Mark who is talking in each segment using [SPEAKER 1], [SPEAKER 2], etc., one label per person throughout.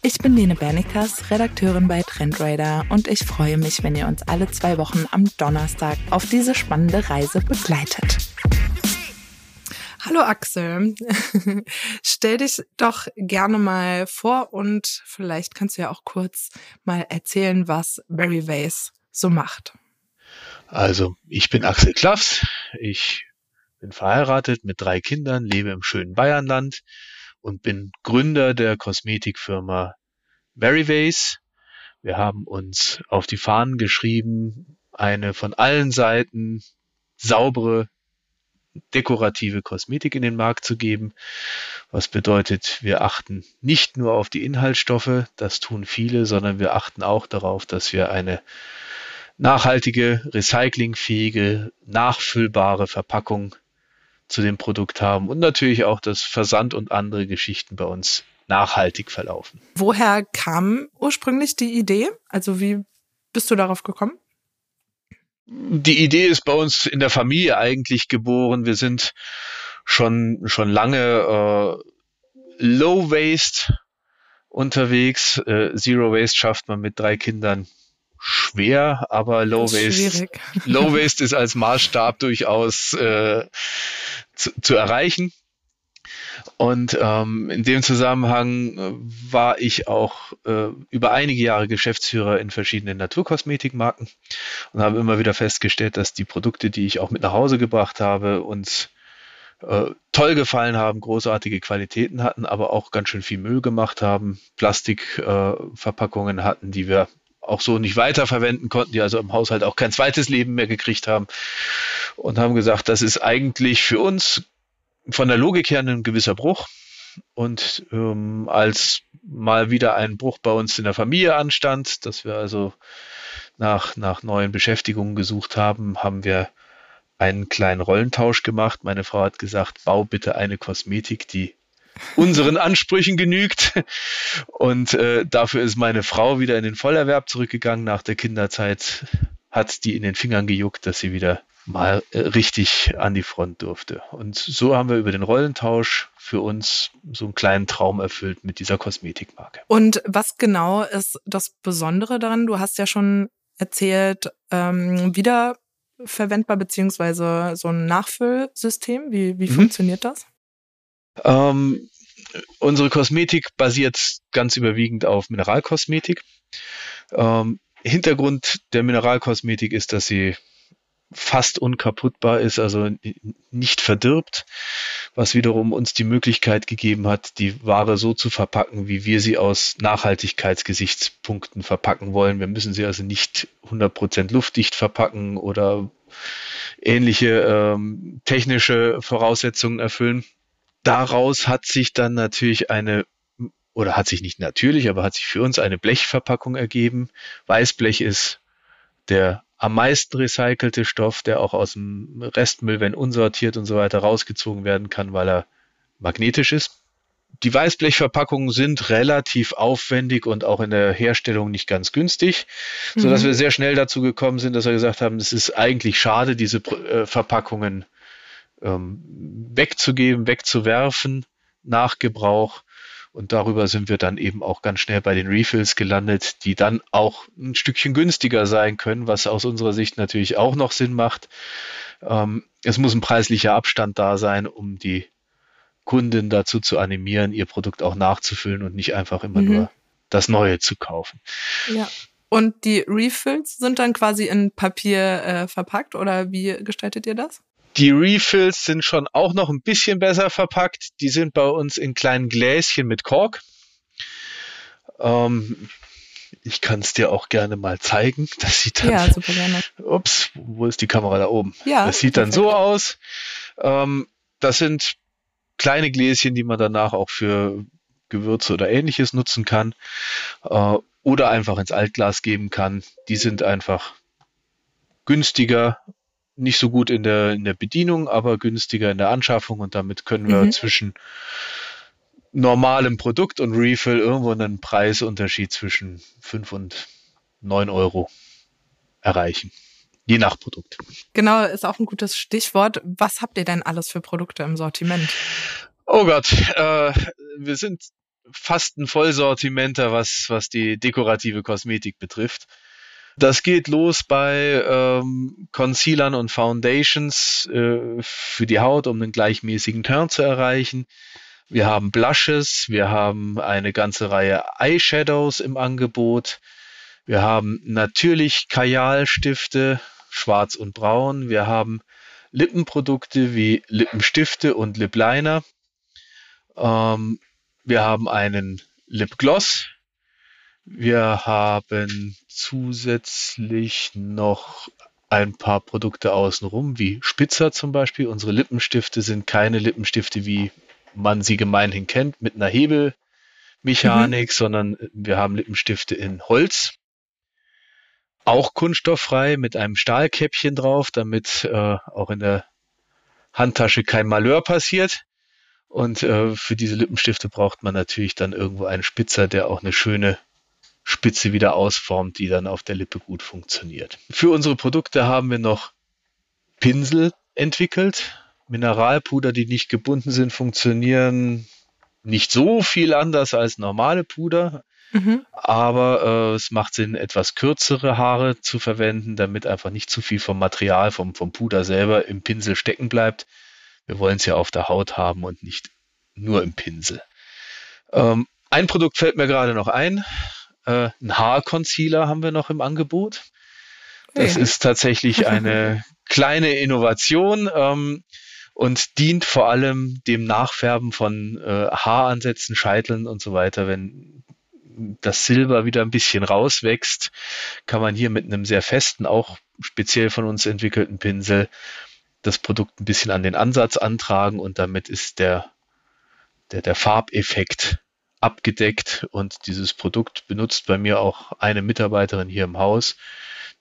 [SPEAKER 1] Ich bin Lene Bernikas, Redakteurin bei Trendradar und ich freue mich, wenn ihr uns alle zwei Wochen am Donnerstag auf diese spannende Reise begleitet. Hallo Axel, stell dich doch gerne mal vor und vielleicht kannst du ja auch kurz mal erzählen, was Barry Vase so macht.
[SPEAKER 2] Also, ich bin Axel Klaffs, ich bin verheiratet mit drei Kindern, lebe im schönen Bayernland und bin Gründer der Kosmetikfirma Berryvase. Wir haben uns auf die Fahnen geschrieben, eine von allen Seiten saubere, dekorative Kosmetik in den Markt zu geben. Was bedeutet, wir achten nicht nur auf die Inhaltsstoffe, das tun viele, sondern wir achten auch darauf, dass wir eine nachhaltige, recyclingfähige, nachfüllbare Verpackung zu dem Produkt haben und natürlich auch, dass Versand und andere Geschichten bei uns nachhaltig verlaufen.
[SPEAKER 1] Woher kam ursprünglich die Idee? Also wie bist du darauf gekommen?
[SPEAKER 2] Die Idee ist bei uns in der Familie eigentlich geboren. Wir sind schon, schon lange äh, Low Waste unterwegs. Äh, Zero Waste schafft man mit drei Kindern schwer, aber Low Waste, Low Waste ist als Maßstab durchaus äh, zu, zu erreichen. Und ähm, in dem Zusammenhang äh, war ich auch äh, über einige Jahre Geschäftsführer in verschiedenen Naturkosmetikmarken und habe immer wieder festgestellt, dass die Produkte, die ich auch mit nach Hause gebracht habe, uns äh, toll gefallen haben, großartige Qualitäten hatten, aber auch ganz schön viel Müll gemacht haben, Plastikverpackungen äh, hatten, die wir auch so nicht weiterverwenden konnten, die also im Haushalt auch kein zweites Leben mehr gekriegt haben und haben gesagt, das ist eigentlich für uns von der Logik her ein gewisser Bruch. Und ähm, als mal wieder ein Bruch bei uns in der Familie anstand, dass wir also nach, nach neuen Beschäftigungen gesucht haben, haben wir einen kleinen Rollentausch gemacht. Meine Frau hat gesagt, bau bitte eine Kosmetik, die unseren Ansprüchen genügt. Und äh, dafür ist meine Frau wieder in den Vollerwerb zurückgegangen. Nach der Kinderzeit hat die in den Fingern gejuckt, dass sie wieder mal äh, richtig an die Front durfte. Und so haben wir über den Rollentausch für uns so einen kleinen Traum erfüllt mit dieser Kosmetikmarke.
[SPEAKER 1] Und was genau ist das Besondere daran? Du hast ja schon erzählt, ähm, wiederverwendbar beziehungsweise so ein Nachfüllsystem. Wie, wie mhm. funktioniert das?
[SPEAKER 2] Ähm, unsere Kosmetik basiert ganz überwiegend auf Mineralkosmetik. Ähm, Hintergrund der Mineralkosmetik ist, dass sie fast unkaputtbar ist, also nicht verdirbt, was wiederum uns die Möglichkeit gegeben hat, die Ware so zu verpacken, wie wir sie aus Nachhaltigkeitsgesichtspunkten verpacken wollen. Wir müssen sie also nicht 100% luftdicht verpacken oder ähnliche ähm, technische Voraussetzungen erfüllen. Daraus hat sich dann natürlich eine oder hat sich nicht natürlich, aber hat sich für uns eine Blechverpackung ergeben. Weißblech ist der am meisten recycelte Stoff, der auch aus dem Restmüll, wenn unsortiert und so weiter, rausgezogen werden kann, weil er magnetisch ist. Die Weißblechverpackungen sind relativ aufwendig und auch in der Herstellung nicht ganz günstig, mhm. so dass wir sehr schnell dazu gekommen sind, dass wir gesagt haben, es ist eigentlich schade, diese äh, Verpackungen ähm, wegzugeben, wegzuwerfen nach Gebrauch und darüber sind wir dann eben auch ganz schnell bei den Refills gelandet, die dann auch ein Stückchen günstiger sein können, was aus unserer Sicht natürlich auch noch Sinn macht. Ähm, es muss ein preislicher Abstand da sein, um die Kunden dazu zu animieren, ihr Produkt auch nachzufüllen und nicht einfach immer mhm. nur das Neue zu kaufen.
[SPEAKER 1] Ja. Und die Refills sind dann quasi in Papier äh, verpackt oder wie gestaltet ihr das?
[SPEAKER 2] Die Refills sind schon auch noch ein bisschen besser verpackt. Die sind bei uns in kleinen Gläschen mit Kork. Ähm, ich kann es dir auch gerne mal zeigen. Das sieht dann. Ja, super gerne. Ups, wo ist die Kamera da oben? Ja. Das sieht dann so aus. Ähm, das sind kleine Gläschen, die man danach auch für Gewürze oder ähnliches nutzen kann. Äh, oder einfach ins Altglas geben kann. Die sind einfach günstiger nicht so gut in der, in der Bedienung, aber günstiger in der Anschaffung und damit können wir mhm. zwischen normalem Produkt und Refill irgendwo einen Preisunterschied zwischen 5 und 9 Euro erreichen. Je nach Produkt.
[SPEAKER 1] Genau, ist auch ein gutes Stichwort. Was habt ihr denn alles für Produkte im Sortiment?
[SPEAKER 2] Oh Gott, äh, wir sind fast ein Vollsortimenter, was, was die dekorative Kosmetik betrifft. Das geht los bei ähm, Concealern und Foundations äh, für die Haut, um einen gleichmäßigen Turn zu erreichen. Wir haben Blushes, wir haben eine ganze Reihe Eyeshadows im Angebot. Wir haben natürlich Kajalstifte, schwarz und braun. Wir haben Lippenprodukte wie Lippenstifte und Lipliner. Ähm, wir haben einen Lipgloss, wir haben zusätzlich noch ein paar Produkte außenrum, wie Spitzer zum Beispiel. Unsere Lippenstifte sind keine Lippenstifte, wie man sie gemeinhin kennt, mit einer Hebelmechanik, mhm. sondern wir haben Lippenstifte in Holz. Auch kunststofffrei mit einem Stahlkäppchen drauf, damit äh, auch in der Handtasche kein Malheur passiert. Und äh, für diese Lippenstifte braucht man natürlich dann irgendwo einen Spitzer, der auch eine schöne Spitze wieder ausformt, die dann auf der Lippe gut funktioniert. Für unsere Produkte haben wir noch Pinsel entwickelt. Mineralpuder, die nicht gebunden sind, funktionieren nicht so viel anders als normale Puder. Mhm. Aber äh, es macht Sinn, etwas kürzere Haare zu verwenden, damit einfach nicht zu viel vom Material, vom, vom Puder selber im Pinsel stecken bleibt. Wir wollen es ja auf der Haut haben und nicht nur im Pinsel. Ähm, ein Produkt fällt mir gerade noch ein. Äh, ein Haarconcealer haben wir noch im Angebot. Das hey. ist tatsächlich eine kleine Innovation ähm, und dient vor allem dem Nachfärben von äh, Haaransätzen, Scheiteln und so weiter. Wenn das Silber wieder ein bisschen rauswächst, kann man hier mit einem sehr festen, auch speziell von uns entwickelten Pinsel das Produkt ein bisschen an den Ansatz antragen und damit ist der, der, der Farbeffekt abgedeckt und dieses Produkt benutzt bei mir auch eine Mitarbeiterin hier im Haus.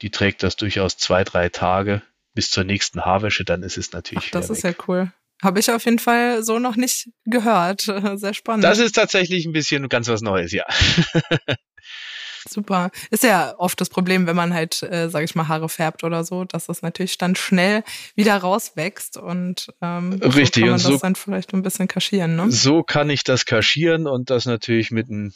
[SPEAKER 2] Die trägt das durchaus zwei, drei Tage bis zur nächsten Haarwäsche, dann ist es natürlich.
[SPEAKER 1] Ach, das ist weg. ja cool. Habe ich auf jeden Fall so noch nicht gehört. Sehr spannend.
[SPEAKER 2] Das ist tatsächlich ein bisschen ganz was Neues, ja.
[SPEAKER 1] Super. Ist ja oft das Problem, wenn man halt, äh, sage ich mal, Haare färbt oder so, dass das natürlich dann schnell wieder rauswächst und ähm,
[SPEAKER 2] Richtig.
[SPEAKER 1] So kann man
[SPEAKER 2] und so,
[SPEAKER 1] das dann vielleicht ein bisschen kaschieren. Ne?
[SPEAKER 2] So kann ich das kaschieren und das natürlich mit einem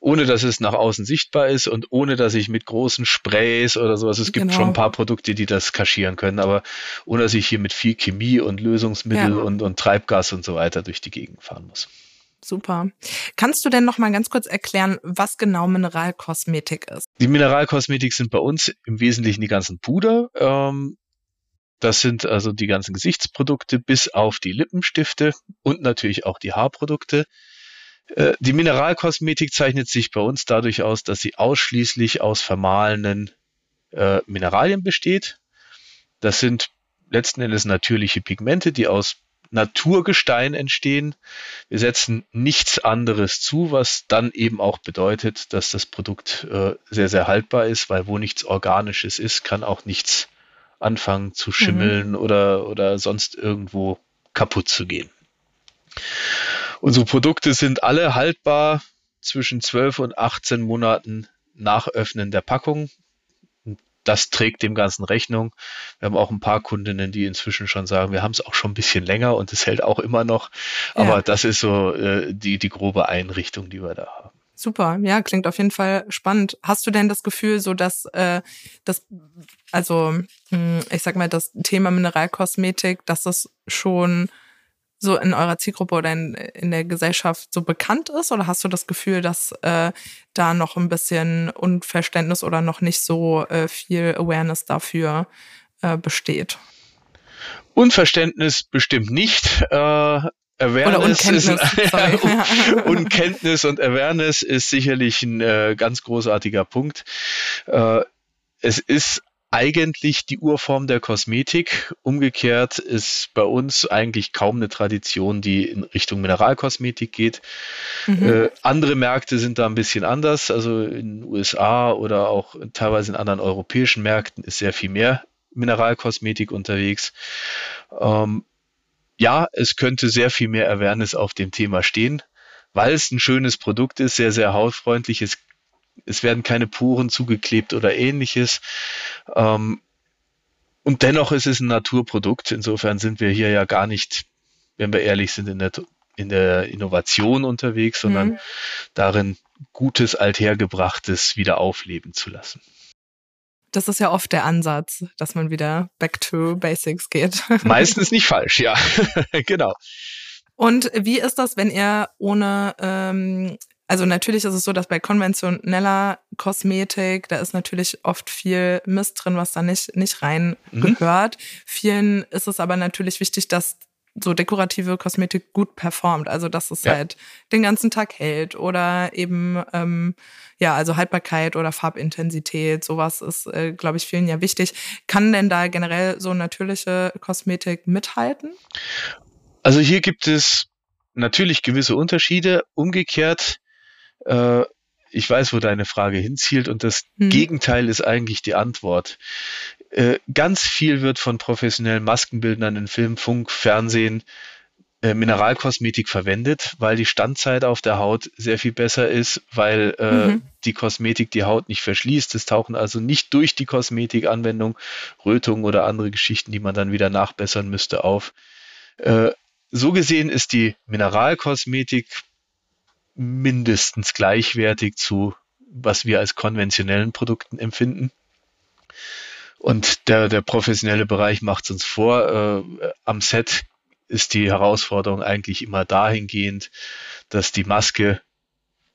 [SPEAKER 2] ohne dass es nach außen sichtbar ist und ohne dass ich mit großen Sprays oder sowas, es gibt genau. schon ein paar Produkte, die das kaschieren können, aber ohne dass ich hier mit viel Chemie und Lösungsmittel ja. und, und Treibgas und so weiter durch die Gegend fahren muss.
[SPEAKER 1] Super. Kannst du denn noch mal ganz kurz erklären, was genau Mineralkosmetik ist?
[SPEAKER 2] Die Mineralkosmetik sind bei uns im Wesentlichen die ganzen Puder. Ähm, das sind also die ganzen Gesichtsprodukte bis auf die Lippenstifte und natürlich auch die Haarprodukte. Äh, die Mineralkosmetik zeichnet sich bei uns dadurch aus, dass sie ausschließlich aus vermahlenen äh, Mineralien besteht. Das sind letzten Endes natürliche Pigmente, die aus Naturgestein entstehen. Wir setzen nichts anderes zu, was dann eben auch bedeutet, dass das Produkt äh, sehr, sehr haltbar ist, weil wo nichts Organisches ist, kann auch nichts anfangen zu schimmeln mhm. oder, oder sonst irgendwo kaputt zu gehen. Unsere Produkte sind alle haltbar zwischen 12 und 18 Monaten nach Öffnen der Packung das trägt dem Ganzen Rechnung. Wir haben auch ein paar Kundinnen, die inzwischen schon sagen, wir haben es auch schon ein bisschen länger und es hält auch immer noch. Aber ja. das ist so äh, die, die grobe Einrichtung, die wir da haben.
[SPEAKER 1] Super, ja, klingt auf jeden Fall spannend. Hast du denn das Gefühl, so dass äh, das, also hm, ich sag mal, das Thema Mineralkosmetik, dass das schon so in eurer Zielgruppe oder in, in der Gesellschaft so bekannt ist? Oder hast du das Gefühl, dass äh, da noch ein bisschen Unverständnis oder noch nicht so äh, viel Awareness dafür äh, besteht?
[SPEAKER 2] Unverständnis bestimmt nicht. Äh, Awareness ist ein, Unkenntnis und Awareness ist sicherlich ein äh, ganz großartiger Punkt. Äh, es ist eigentlich die Urform der Kosmetik. Umgekehrt ist bei uns eigentlich kaum eine Tradition, die in Richtung Mineralkosmetik geht. Mhm. Äh, andere Märkte sind da ein bisschen anders. Also in den USA oder auch teilweise in anderen europäischen Märkten ist sehr viel mehr Mineralkosmetik unterwegs. Ähm, ja, es könnte sehr viel mehr Awareness auf dem Thema stehen, weil es ein schönes Produkt ist, sehr, sehr hautfreundlich. Es, es werden keine Puren zugeklebt oder ähnliches. Ähm, und dennoch ist es ein Naturprodukt. Insofern sind wir hier ja gar nicht, wenn wir ehrlich sind, in der, in der Innovation unterwegs, sondern mhm. darin, Gutes, Althergebrachtes wieder aufleben zu lassen.
[SPEAKER 1] Das ist ja oft der Ansatz, dass man wieder back to basics geht.
[SPEAKER 2] Meistens nicht falsch, ja. genau.
[SPEAKER 1] Und wie ist das, wenn ihr ohne, ähm, also natürlich ist es so, dass bei konventioneller Kosmetik, da ist natürlich oft viel Mist drin, was da nicht, nicht rein mhm. gehört. Vielen ist es aber natürlich wichtig, dass so dekorative Kosmetik gut performt. Also dass es ja. halt den ganzen Tag hält oder eben ähm, ja, also Haltbarkeit oder Farbintensität, sowas ist, äh, glaube ich, vielen ja wichtig. Kann denn da generell so natürliche Kosmetik mithalten?
[SPEAKER 2] Also hier gibt es natürlich gewisse Unterschiede. Umgekehrt, äh, ich weiß, wo deine Frage hinzielt und das hm. Gegenteil ist eigentlich die Antwort. Äh, ganz viel wird von professionellen Maskenbildnern in Film, Funk, Fernsehen äh, Mineralkosmetik verwendet, weil die Standzeit auf der Haut sehr viel besser ist, weil äh, mhm. die Kosmetik die Haut nicht verschließt. Es tauchen also nicht durch die Kosmetikanwendung Rötungen oder andere Geschichten, die man dann wieder nachbessern müsste, auf. So gesehen ist die Mineralkosmetik mindestens gleichwertig zu, was wir als konventionellen Produkten empfinden. Und der, der professionelle Bereich macht es uns vor. Äh, am Set ist die Herausforderung eigentlich immer dahingehend, dass die Maske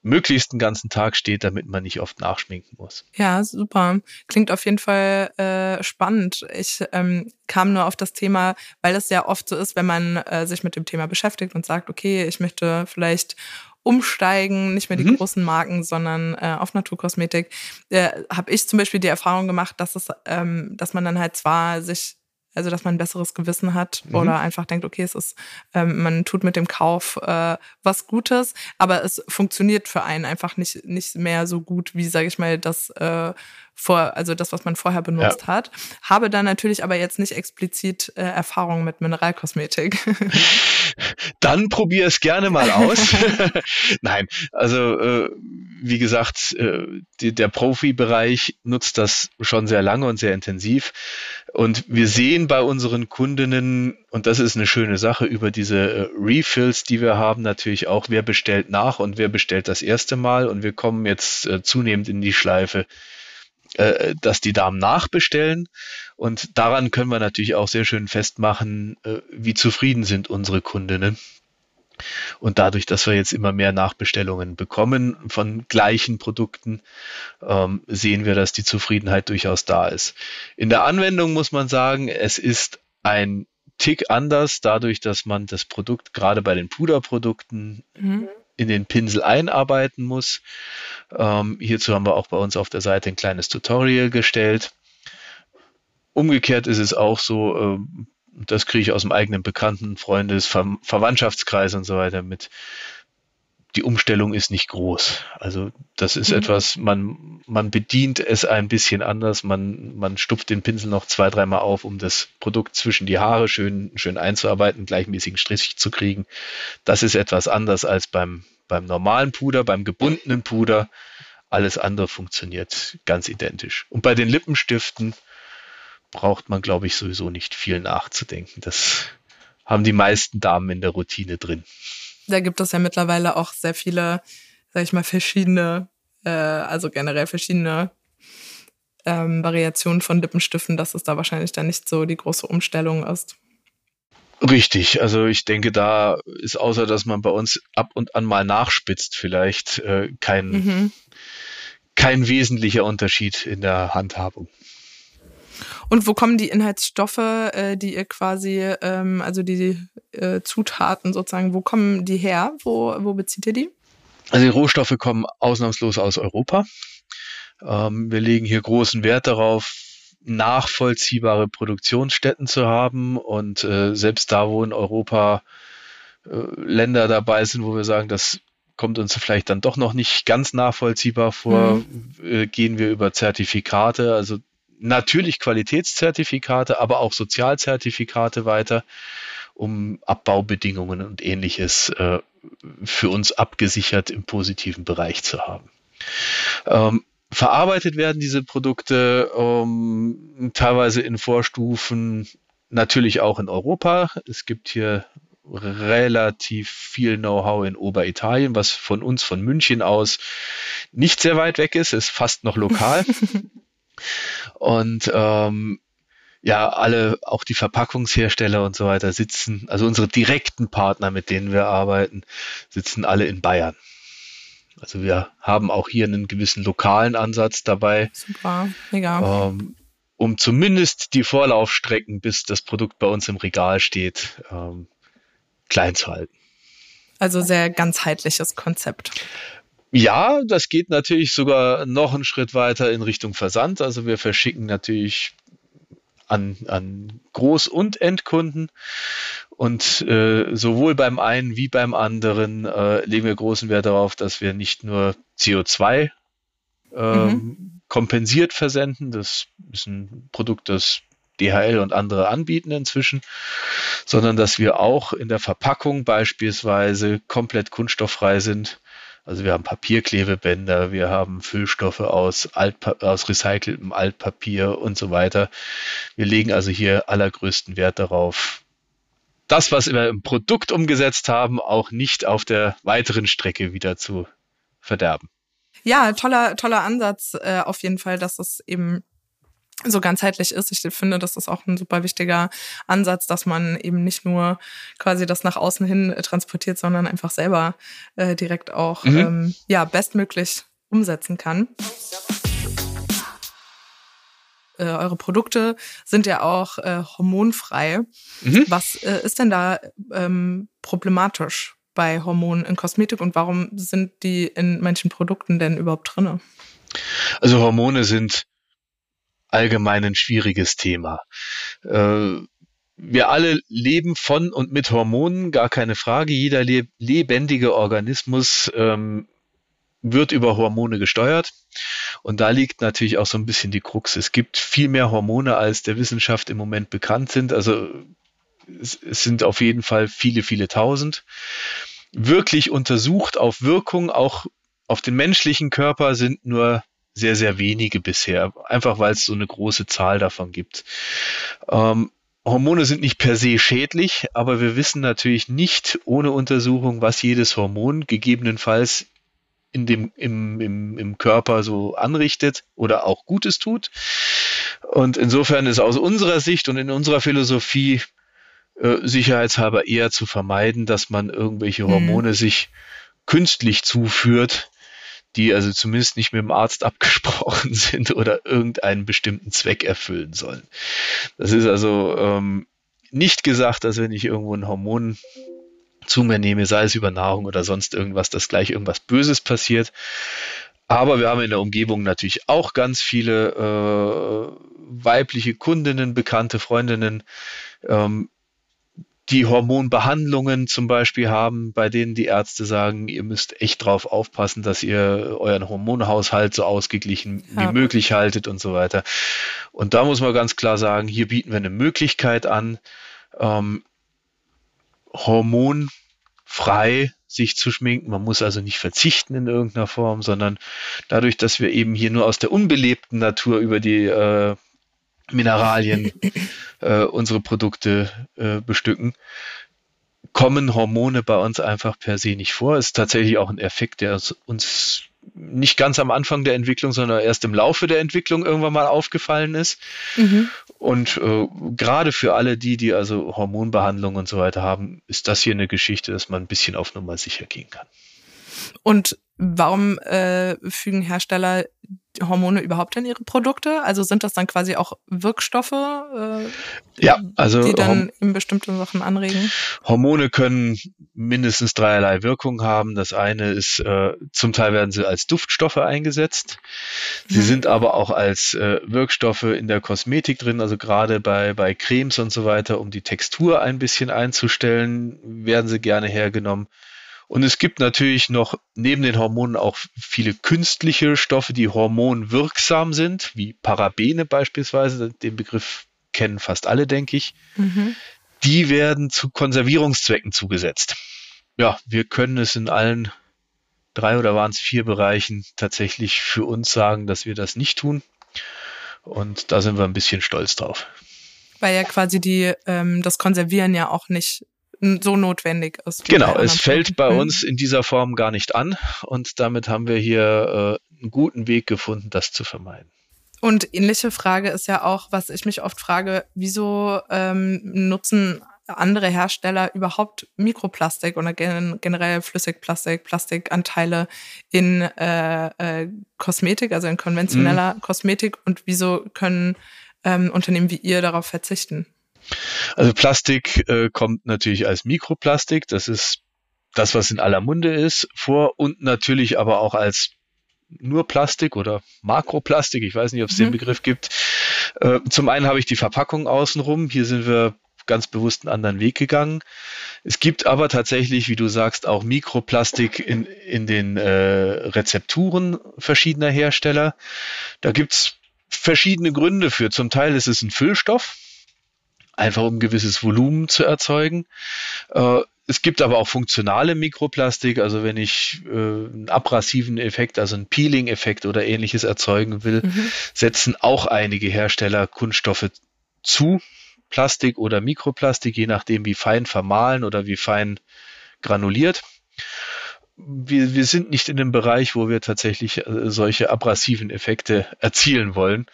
[SPEAKER 2] möglichst den ganzen Tag steht, damit man nicht oft nachschminken muss.
[SPEAKER 1] Ja, super. Klingt auf jeden Fall äh, spannend. Ich ähm, kam nur auf das Thema, weil es ja oft so ist, wenn man äh, sich mit dem Thema beschäftigt und sagt, okay, ich möchte vielleicht umsteigen, nicht mehr die mhm. großen Marken, sondern äh, auf Naturkosmetik, äh, habe ich zum Beispiel die Erfahrung gemacht, dass es, ähm, dass man dann halt zwar sich also dass man ein besseres Gewissen hat mhm. oder einfach denkt, okay, es ist, ähm, man tut mit dem Kauf äh, was Gutes, aber es funktioniert für einen einfach nicht nicht mehr so gut wie, sage ich mal, das äh, vor, also das, was man vorher benutzt ja. hat. Habe da natürlich aber jetzt nicht explizit äh, Erfahrung mit Mineralkosmetik.
[SPEAKER 2] Dann probier es gerne mal aus. Nein, also äh, wie gesagt, äh, die, der Profibereich nutzt das schon sehr lange und sehr intensiv. Und wir sehen bei unseren Kundinnen, und das ist eine schöne Sache, über diese äh, Refills, die wir haben, natürlich auch, wer bestellt nach und wer bestellt das erste Mal. Und wir kommen jetzt äh, zunehmend in die Schleife, äh, dass die Damen nachbestellen. Und daran können wir natürlich auch sehr schön festmachen, äh, wie zufrieden sind unsere Kundinnen. Und dadurch, dass wir jetzt immer mehr Nachbestellungen bekommen von gleichen Produkten, ähm, sehen wir, dass die Zufriedenheit durchaus da ist. In der Anwendung muss man sagen, es ist ein Tick anders, dadurch, dass man das Produkt gerade bei den Puderprodukten mhm in den Pinsel einarbeiten muss. Ähm, hierzu haben wir auch bei uns auf der Seite ein kleines Tutorial gestellt. Umgekehrt ist es auch so, äh, das kriege ich aus dem eigenen Bekannten, Freundes, Ver Verwandtschaftskreis und so weiter mit die Umstellung ist nicht groß. Also das ist mhm. etwas, man, man bedient es ein bisschen anders. Man, man stupft den Pinsel noch zwei, dreimal auf, um das Produkt zwischen die Haare schön, schön einzuarbeiten, gleichmäßigen Strich zu kriegen. Das ist etwas anders als beim, beim normalen Puder, beim gebundenen Puder. Alles andere funktioniert ganz identisch. Und bei den Lippenstiften braucht man, glaube ich, sowieso nicht viel nachzudenken. Das haben die meisten Damen in der Routine drin
[SPEAKER 1] da gibt es ja mittlerweile auch sehr viele, sag ich mal, verschiedene, äh, also generell verschiedene ähm, Variationen von Lippenstiften, dass es da wahrscheinlich dann nicht so die große Umstellung ist.
[SPEAKER 2] Richtig, also ich denke, da ist außer, dass man bei uns ab und an mal nachspitzt, vielleicht äh, kein, mhm. kein wesentlicher Unterschied in der Handhabung.
[SPEAKER 1] Und wo kommen die Inhaltsstoffe, äh, die ihr quasi, ähm, also die äh, Zutaten sozusagen, wo kommen die her? Wo, wo bezieht ihr die?
[SPEAKER 2] Also die Rohstoffe kommen ausnahmslos aus Europa. Ähm, wir legen hier großen Wert darauf, nachvollziehbare Produktionsstätten zu haben und äh, selbst da, wo in Europa äh, Länder dabei sind, wo wir sagen, das kommt uns vielleicht dann doch noch nicht ganz nachvollziehbar vor, mhm. äh, gehen wir über Zertifikate, also natürlich Qualitätszertifikate, aber auch Sozialzertifikate weiter, um Abbaubedingungen und ähnliches äh, für uns abgesichert im positiven Bereich zu haben. Ähm, verarbeitet werden diese Produkte ähm, teilweise in Vorstufen, natürlich auch in Europa. Es gibt hier relativ viel Know-how in Oberitalien, was von uns, von München aus, nicht sehr weit weg ist, ist fast noch lokal. Und ähm, ja, alle, auch die Verpackungshersteller und so weiter sitzen, also unsere direkten Partner, mit denen wir arbeiten, sitzen alle in Bayern. Also wir haben auch hier einen gewissen lokalen Ansatz dabei.
[SPEAKER 1] Super, mega.
[SPEAKER 2] Ähm, um zumindest die Vorlaufstrecken, bis das Produkt bei uns im Regal steht, ähm, klein zu halten.
[SPEAKER 1] Also sehr ganzheitliches Konzept.
[SPEAKER 2] Ja, das geht natürlich sogar noch einen Schritt weiter in Richtung Versand. Also wir verschicken natürlich an, an Groß- und Endkunden. Und äh, sowohl beim einen wie beim anderen äh, legen wir großen Wert darauf, dass wir nicht nur CO2 ähm, mhm. kompensiert versenden. Das ist ein Produkt, das DHL und andere anbieten inzwischen, sondern dass wir auch in der Verpackung beispielsweise komplett kunststofffrei sind. Also wir haben Papierklebebänder, wir haben Füllstoffe aus, Altpa aus recyceltem Altpapier und so weiter. Wir legen also hier allergrößten Wert darauf, das, was wir im Produkt umgesetzt haben, auch nicht auf der weiteren Strecke wieder zu verderben.
[SPEAKER 1] Ja, toller, toller Ansatz äh, auf jeden Fall, dass es eben so ganzheitlich ist. Ich finde, das ist auch ein super wichtiger Ansatz, dass man eben nicht nur quasi das nach außen hin äh, transportiert, sondern einfach selber äh, direkt auch mhm. ähm, ja bestmöglich umsetzen kann. Äh, eure Produkte sind ja auch äh, hormonfrei. Mhm. Was äh, ist denn da ähm, problematisch bei Hormonen in Kosmetik und warum sind die in manchen Produkten denn überhaupt drinne?
[SPEAKER 2] Also Hormone sind allgemein ein schwieriges Thema. Äh, wir alle leben von und mit Hormonen, gar keine Frage. Jeder le lebendige Organismus ähm, wird über Hormone gesteuert. Und da liegt natürlich auch so ein bisschen die Krux. Es gibt viel mehr Hormone, als der Wissenschaft im Moment bekannt sind. Also es sind auf jeden Fall viele, viele tausend. Wirklich untersucht auf Wirkung, auch auf den menschlichen Körper sind nur sehr, sehr wenige bisher, einfach weil es so eine große Zahl davon gibt. Ähm, Hormone sind nicht per se schädlich, aber wir wissen natürlich nicht ohne Untersuchung, was jedes Hormon gegebenenfalls in dem, im, im, im Körper so anrichtet oder auch Gutes tut. Und insofern ist aus unserer Sicht und in unserer Philosophie äh, sicherheitshalber eher zu vermeiden, dass man irgendwelche mhm. Hormone mhm. sich künstlich zuführt, die also zumindest nicht mit dem Arzt abgesprochen sind oder irgendeinen bestimmten Zweck erfüllen sollen. Das ist also ähm, nicht gesagt, dass wenn ich irgendwo ein Hormon zu mir nehme, sei es über Nahrung oder sonst irgendwas, dass gleich irgendwas Böses passiert. Aber wir haben in der Umgebung natürlich auch ganz viele äh, weibliche Kundinnen, bekannte Freundinnen, ähm, die Hormonbehandlungen zum Beispiel haben, bei denen die Ärzte sagen, ihr müsst echt drauf aufpassen, dass ihr euren Hormonhaushalt so ausgeglichen ja. wie möglich haltet und so weiter. Und da muss man ganz klar sagen, hier bieten wir eine Möglichkeit an, ähm, hormonfrei sich zu schminken. Man muss also nicht verzichten in irgendeiner Form, sondern dadurch, dass wir eben hier nur aus der unbelebten Natur über die äh, Mineralien äh, unsere Produkte äh, bestücken, kommen Hormone bei uns einfach per se nicht vor. Ist tatsächlich auch ein Effekt, der uns nicht ganz am Anfang der Entwicklung, sondern erst im Laufe der Entwicklung irgendwann mal aufgefallen ist. Mhm. Und äh, gerade für alle die, die also Hormonbehandlung und so weiter haben, ist das hier eine Geschichte, dass man ein bisschen auf Nummer sicher gehen kann.
[SPEAKER 1] Und warum äh, fügen Hersteller Hormone überhaupt in ihre Produkte? Also sind das dann quasi auch Wirkstoffe, äh,
[SPEAKER 2] ja, also
[SPEAKER 1] die dann eben bestimmte Sachen anregen?
[SPEAKER 2] Hormone können mindestens dreierlei Wirkung haben. Das eine ist, äh, zum Teil werden sie als Duftstoffe eingesetzt. Sie mhm. sind aber auch als äh, Wirkstoffe in der Kosmetik drin, also gerade bei, bei Cremes und so weiter, um die Textur ein bisschen einzustellen, werden sie gerne hergenommen. Und es gibt natürlich noch neben den Hormonen auch viele künstliche Stoffe, die hormonwirksam sind, wie Parabene beispielsweise. Den Begriff kennen fast alle, denke ich. Mhm. Die werden zu Konservierungszwecken zugesetzt. Ja, wir können es in allen drei oder waren es vier Bereichen tatsächlich für uns sagen, dass wir das nicht tun. Und da sind wir ein bisschen stolz drauf.
[SPEAKER 1] Weil ja quasi die, ähm, das Konservieren ja auch nicht so notwendig ist.
[SPEAKER 2] Genau, es fällt bei mhm. uns in dieser Form gar nicht an und damit haben wir hier äh, einen guten Weg gefunden, das zu vermeiden.
[SPEAKER 1] Und ähnliche Frage ist ja auch, was ich mich oft frage, wieso ähm, nutzen andere Hersteller überhaupt Mikroplastik oder generell Flüssigplastik, Plastikanteile in äh, äh, Kosmetik, also in konventioneller mhm. Kosmetik und wieso können ähm, Unternehmen wie ihr darauf verzichten?
[SPEAKER 2] Also Plastik äh, kommt natürlich als Mikroplastik, das ist das, was in aller Munde ist, vor und natürlich aber auch als nur Plastik oder Makroplastik, ich weiß nicht, ob es mhm. den Begriff gibt. Äh, zum einen habe ich die Verpackung außenrum, hier sind wir ganz bewusst einen anderen Weg gegangen. Es gibt aber tatsächlich, wie du sagst, auch Mikroplastik in, in den äh, Rezepturen verschiedener Hersteller. Da gibt's verschiedene Gründe für. Zum Teil ist es ein Füllstoff, einfach um ein gewisses Volumen zu erzeugen. Äh, es gibt aber auch funktionale Mikroplastik, also wenn ich äh, einen abrasiven Effekt, also einen Peeling-Effekt oder ähnliches erzeugen will, mhm. setzen auch einige Hersteller Kunststoffe zu, Plastik oder Mikroplastik, je nachdem wie fein vermahlen oder wie fein granuliert. Wir, wir sind nicht in dem Bereich, wo wir tatsächlich äh, solche abrasiven Effekte erzielen wollen.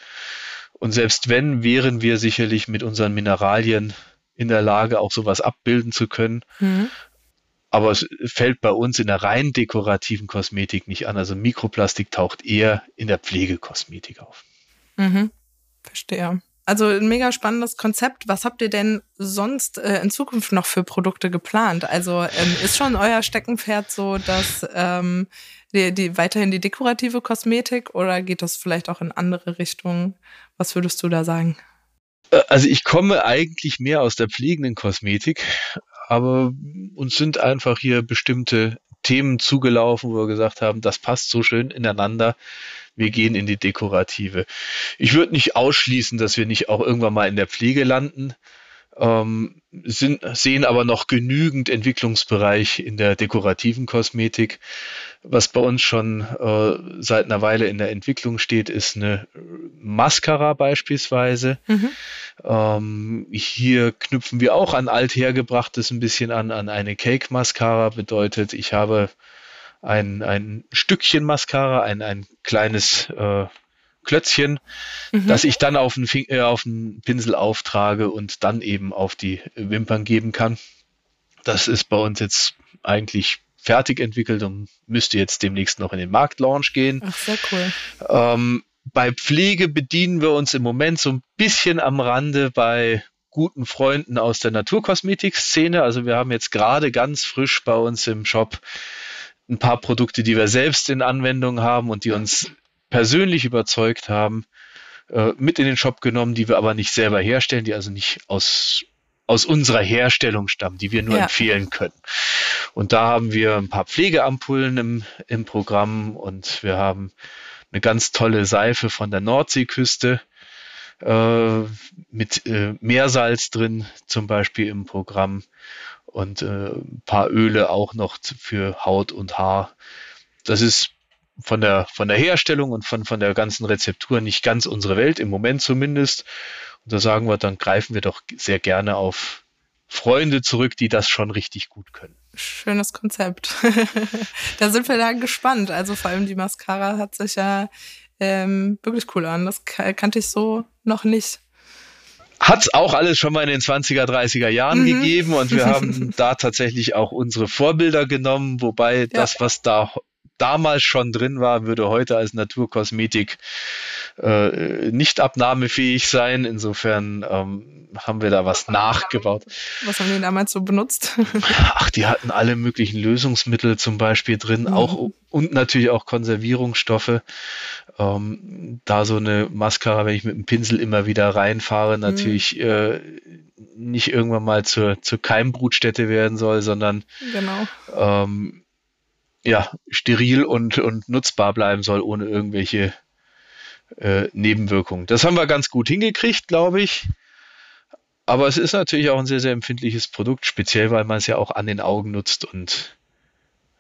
[SPEAKER 2] Und selbst wenn, wären wir sicherlich mit unseren Mineralien in der Lage, auch sowas abbilden zu können. Mhm. Aber es fällt bei uns in der rein dekorativen Kosmetik nicht an. Also Mikroplastik taucht eher in der Pflegekosmetik auf.
[SPEAKER 1] Mhm. Verstehe. Also ein mega spannendes Konzept. Was habt ihr denn sonst äh, in Zukunft noch für Produkte geplant? Also ähm, ist schon euer Steckenpferd so, dass ähm, die, die weiterhin die dekorative Kosmetik oder geht das vielleicht auch in andere Richtungen? Was würdest du da sagen?
[SPEAKER 2] Also ich komme eigentlich mehr aus der pflegenden Kosmetik, aber uns sind einfach hier bestimmte Themen zugelaufen, wo wir gesagt haben, das passt so schön ineinander wir gehen in die Dekorative. Ich würde nicht ausschließen, dass wir nicht auch irgendwann mal in der Pflege landen. Ähm, sind, sehen aber noch genügend Entwicklungsbereich in der dekorativen Kosmetik. Was bei uns schon äh, seit einer Weile in der Entwicklung steht, ist eine Mascara beispielsweise. Mhm. Ähm, hier knüpfen wir auch an althergebrachtes ein bisschen an, an eine Cake Mascara. Bedeutet, ich habe ein, ein Stückchen Mascara, ein, ein kleines äh, Klötzchen, mhm. das ich dann auf den, Fing äh, auf den Pinsel auftrage und dann eben auf die Wimpern geben kann. Das ist bei uns jetzt eigentlich fertig entwickelt und müsste jetzt demnächst noch in den Marktlaunch gehen.
[SPEAKER 1] Ach, sehr cool.
[SPEAKER 2] Ähm, bei Pflege bedienen wir uns im Moment so ein bisschen am Rande bei guten Freunden aus der Naturkosmetik-Szene. Also wir haben jetzt gerade ganz frisch bei uns im Shop ein paar Produkte, die wir selbst in Anwendung haben und die uns persönlich überzeugt haben, äh, mit in den Shop genommen, die wir aber nicht selber herstellen, die also nicht aus, aus unserer Herstellung stammen, die wir nur ja. empfehlen können. Und da haben wir ein paar Pflegeampullen im, im Programm und wir haben eine ganz tolle Seife von der Nordseeküste äh, mit äh, Meersalz drin, zum Beispiel im Programm und äh, ein paar Öle auch noch für Haut und Haar. Das ist von der, von der Herstellung und von, von der ganzen Rezeptur nicht ganz unsere Welt, im Moment zumindest. Und da sagen wir, dann greifen wir doch sehr gerne auf Freunde zurück, die das schon richtig gut können.
[SPEAKER 1] Schönes Konzept. da sind wir da gespannt. Also vor allem die Mascara hat sich ja ähm, wirklich cool an. Das kannte ich so noch nicht
[SPEAKER 2] hat es auch alles schon mal in den 20er, 30er Jahren mhm. gegeben und wir haben da tatsächlich auch unsere Vorbilder genommen, wobei ja. das, was da damals schon drin war, würde heute als Naturkosmetik äh, nicht abnahmefähig sein. Insofern ähm, haben wir da was nachgebaut.
[SPEAKER 1] Was haben die damals so benutzt?
[SPEAKER 2] Ach, die hatten alle möglichen Lösungsmittel zum Beispiel drin, mhm. auch und natürlich auch Konservierungsstoffe. Ähm, da so eine Mascara, wenn ich mit dem Pinsel immer wieder reinfahre, mhm. natürlich mhm. äh, nicht irgendwann mal zur, zur Keimbrutstätte werden soll, sondern genau. ähm, ja, steril und, und nutzbar bleiben soll, ohne irgendwelche äh, Nebenwirkungen. Das haben wir ganz gut hingekriegt, glaube ich. Aber es ist natürlich auch ein sehr, sehr empfindliches Produkt, speziell weil man es ja auch an den Augen nutzt und,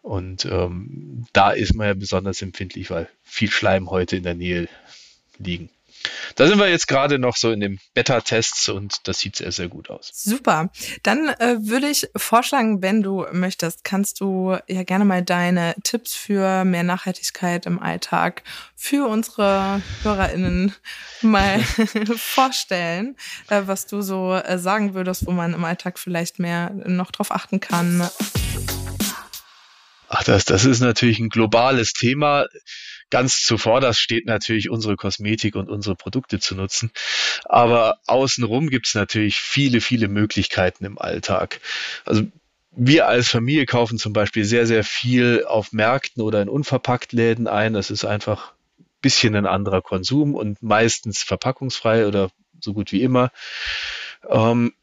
[SPEAKER 2] und ähm, da ist man ja besonders empfindlich, weil viel Schleim heute in der Nähe liegen. Da sind wir jetzt gerade noch so in den Beta-Tests und das sieht sehr, sehr gut aus.
[SPEAKER 1] Super. Dann äh, würde ich vorschlagen, wenn du möchtest, kannst du ja gerne mal deine Tipps für mehr Nachhaltigkeit im Alltag für unsere HörerInnen mal vorstellen, äh, was du so äh, sagen würdest, wo man im Alltag vielleicht mehr noch drauf achten kann.
[SPEAKER 2] Ach, das, das ist natürlich ein globales Thema ganz zuvorderst steht natürlich unsere Kosmetik und unsere Produkte zu nutzen. Aber außenrum gibt es natürlich viele, viele Möglichkeiten im Alltag. Also wir als Familie kaufen zum Beispiel sehr, sehr viel auf Märkten oder in Unverpacktläden ein. Das ist einfach ein bisschen ein anderer Konsum und meistens verpackungsfrei oder so gut wie immer. Ähm,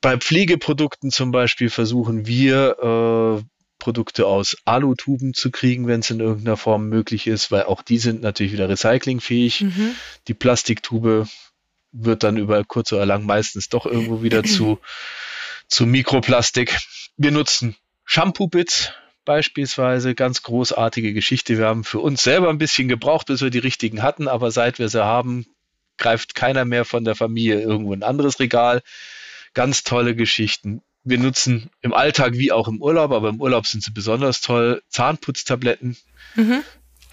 [SPEAKER 2] bei Pflegeprodukten zum Beispiel versuchen wir äh, Produkte aus Alutuben zu kriegen, wenn es in irgendeiner Form möglich ist, weil auch die sind natürlich wieder recyclingfähig. Mhm. Die Plastiktube wird dann über kurz oder lang meistens doch irgendwo wieder zu, zu Mikroplastik. Wir nutzen Shampoo-Bits beispielsweise, ganz großartige Geschichte. Wir haben für uns selber ein bisschen gebraucht, bis wir die richtigen hatten, aber seit wir sie haben, greift keiner mehr von der Familie irgendwo ein anderes Regal. Ganz tolle Geschichten wir nutzen im Alltag wie auch im Urlaub, aber im Urlaub sind sie besonders toll. Zahnputztabletten. Mhm.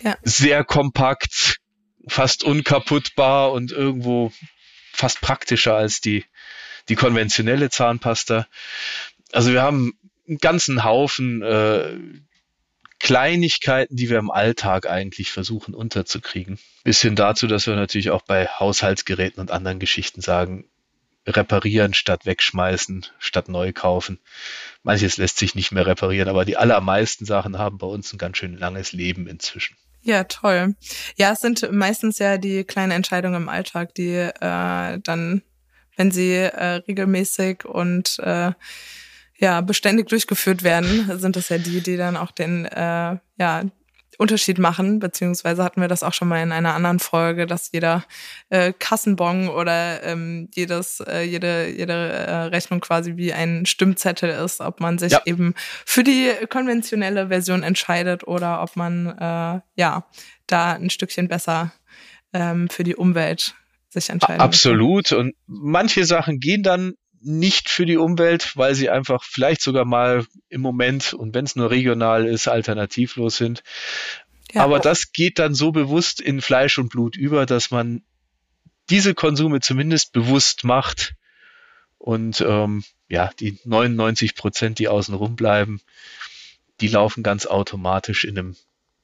[SPEAKER 2] Ja. Sehr kompakt, fast unkaputtbar und irgendwo fast praktischer als die, die konventionelle Zahnpasta. Also wir haben einen ganzen Haufen äh, Kleinigkeiten, die wir im Alltag eigentlich versuchen unterzukriegen. Bis hin dazu, dass wir natürlich auch bei Haushaltsgeräten und anderen Geschichten sagen, reparieren statt wegschmeißen, statt neu kaufen. Manches lässt sich nicht mehr reparieren, aber die allermeisten Sachen haben bei uns ein ganz schön langes Leben inzwischen.
[SPEAKER 1] Ja, toll. Ja, es sind meistens ja die kleinen Entscheidungen im Alltag, die äh, dann, wenn sie äh, regelmäßig und äh, ja beständig durchgeführt werden, sind das ja die, die dann auch den äh, ja Unterschied machen, beziehungsweise hatten wir das auch schon mal in einer anderen Folge, dass jeder äh, Kassenbon oder ähm, jedes, äh, jede, jede äh, Rechnung quasi wie ein Stimmzettel ist, ob man sich ja. eben für die konventionelle Version entscheidet oder ob man äh, ja da ein Stückchen besser ähm, für die Umwelt sich entscheidet.
[SPEAKER 2] Absolut. Und manche Sachen gehen dann nicht für die Umwelt, weil sie einfach vielleicht sogar mal im Moment und wenn es nur regional ist, alternativlos sind. Ja. Aber das geht dann so bewusst in Fleisch und Blut über, dass man diese Konsume zumindest bewusst macht und ähm, ja, die 99 Prozent, die außen rum bleiben, die laufen ganz automatisch in einem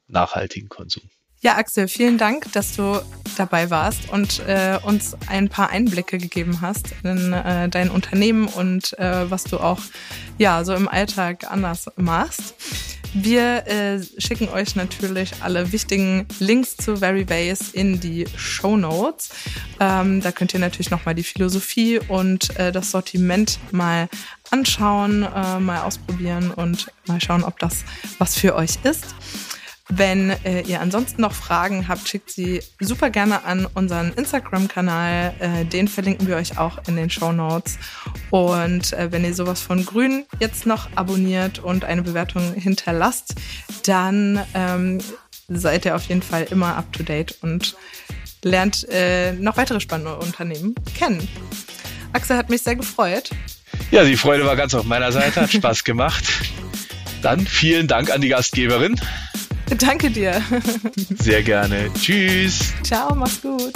[SPEAKER 2] nachhaltigen Konsum.
[SPEAKER 1] Ja, Axel, vielen Dank, dass du dabei warst und äh, uns ein paar Einblicke gegeben hast in äh, dein Unternehmen und äh, was du auch ja so im Alltag anders machst. Wir äh, schicken euch natürlich alle wichtigen Links zu Verybase in die Show Notes. Ähm, da könnt ihr natürlich nochmal die Philosophie und äh, das Sortiment mal anschauen, äh, mal ausprobieren und mal schauen, ob das was für euch ist. Wenn äh, ihr ansonsten noch Fragen habt, schickt sie super gerne an unseren Instagram-Kanal. Äh, den verlinken wir euch auch in den Show Notes. Und äh, wenn ihr sowas von Grün jetzt noch abonniert und eine Bewertung hinterlasst, dann ähm, seid ihr auf jeden Fall immer up to date und lernt äh, noch weitere spannende Unternehmen kennen. Axel hat mich sehr gefreut.
[SPEAKER 2] Ja, die Freude war ganz auf meiner Seite, hat Spaß gemacht. Dann vielen Dank an die Gastgeberin.
[SPEAKER 1] Danke dir.
[SPEAKER 2] Sehr gerne. Tschüss.
[SPEAKER 1] Ciao, mach's gut.